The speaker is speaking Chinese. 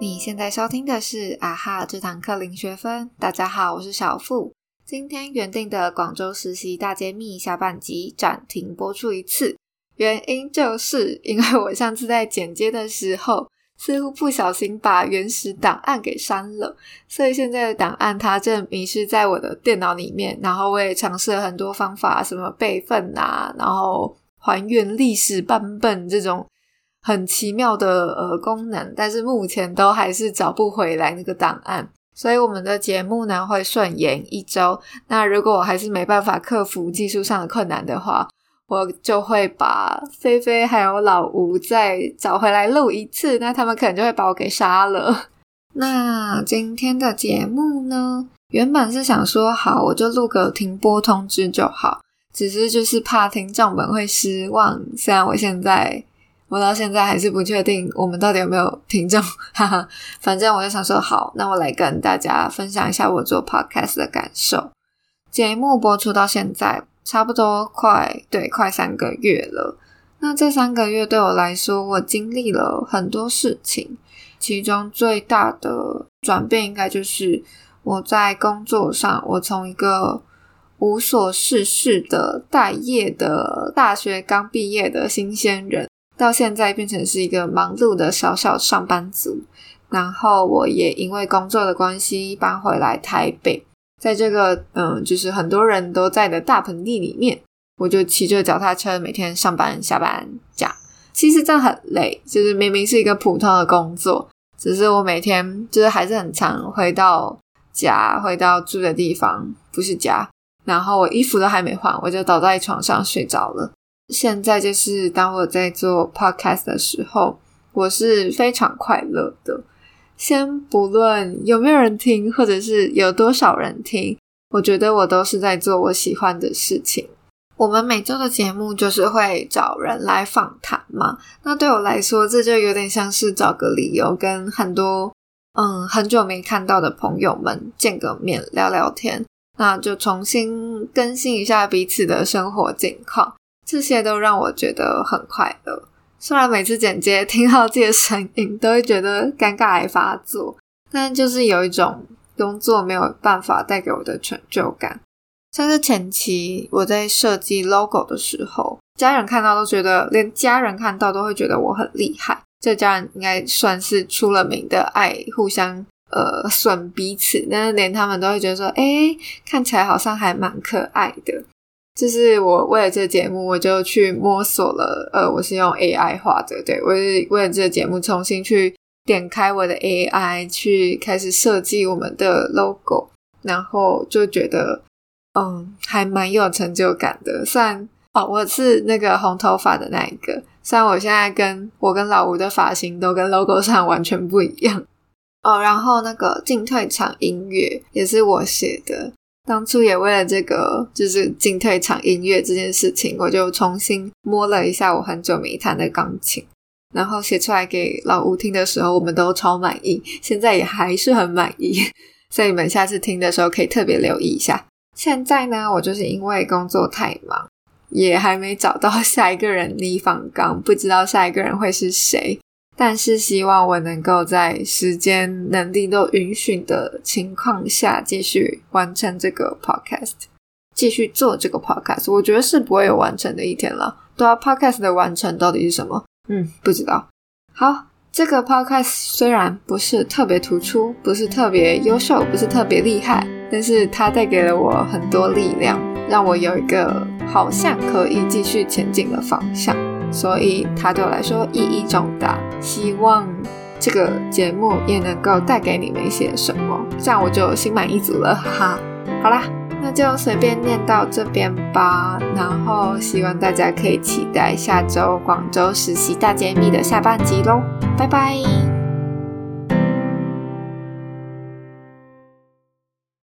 你现在收听的是啊哈这堂课零学分。大家好，我是小付。今天原定的广州实习大揭秘下半集暂停播出一次，原因就是因为我上次在剪接的时候，似乎不小心把原始档案给删了，所以现在的档案它正迷失在我的电脑里面。然后我也尝试了很多方法，什么备份啊，然后还原历史版本这种。很奇妙的呃功能，但是目前都还是找不回来那个档案，所以我们的节目呢会顺延一周。那如果我还是没办法克服技术上的困难的话，我就会把菲菲还有老吴再找回来录一次，那他们可能就会把我给杀了。那今天的节目呢，原本是想说好我就录个停播通知就好，只是就是怕听众们会失望。虽然我现在。我到现在还是不确定我们到底有没有听众，哈哈。反正我就想说，好，那我来跟大家分享一下我做 podcast 的感受。节目播出到现在，差不多快对快三个月了。那这三个月对我来说，我经历了很多事情，其中最大的转变应该就是我在工作上，我从一个无所事事的待业的大学刚毕业的新鲜人。到现在变成是一个忙碌的小小上班族，然后我也因为工作的关系搬回来台北，在这个嗯，就是很多人都在的大盆地里面，我就骑着脚踏车每天上班下班样。其实这样很累，就是明明是一个普通的工作，只是我每天就是还是很常回到家，回到住的地方不是家，然后我衣服都还没换，我就倒在床上睡着了。现在就是当我在做 podcast 的时候，我是非常快乐的。先不论有没有人听，或者是有多少人听，我觉得我都是在做我喜欢的事情。我们每周的节目就是会找人来访谈嘛，那对我来说，这就有点像是找个理由跟很多嗯很久没看到的朋友们见个面聊聊天，那就重新更新一下彼此的生活近况。这些都让我觉得很快乐。虽然每次剪接听到自己的声音都会觉得尴尬来发作，但就是有一种工作没有办法带给我的成就感。像是前期我在设计 logo 的时候，家人看到都觉得，连家人看到都会觉得我很厉害。这家人应该算是出了名的爱互相呃损彼此，但是连他们都会觉得说，哎，看起来好像还蛮可爱的。就是我为了这个节目，我就去摸索了。呃，我是用 AI 画的，对我是为了这个节目重新去点开我的 AI，去开始设计我们的 logo，然后就觉得，嗯，还蛮有成就感的。虽然哦，我是那个红头发的那一个，虽然我现在跟我跟老吴的发型都跟 logo 上完全不一样哦。然后那个进退场音乐也是我写的。当初也为了这个，就是进退场音乐这件事情，我就重新摸了一下我很久没弹的钢琴，然后写出来给老吴听的时候，我们都超满意，现在也还是很满意，所以你们下次听的时候可以特别留意一下。现在呢，我就是因为工作太忙，也还没找到下一个人立仿钢，不知道下一个人会是谁。但是希望我能够在时间能力都允许的情况下，继续完成这个 podcast，继续做这个 podcast。我觉得是不会有完成的一天了。对啊，podcast 的完成到底是什么？嗯，不知道。好，这个 podcast 虽然不是特别突出，不是特别优秀，不是特别厉害，但是它带给了我很多力量，让我有一个好像可以继续前进的方向。所以它对我来说意义重大，希望这个节目也能够带给你们一些什么，这样我就心满意足了，哈哈。好啦，那就随便念到这边吧，然后希望大家可以期待下周广州实习大揭秘的下半集喽，拜拜。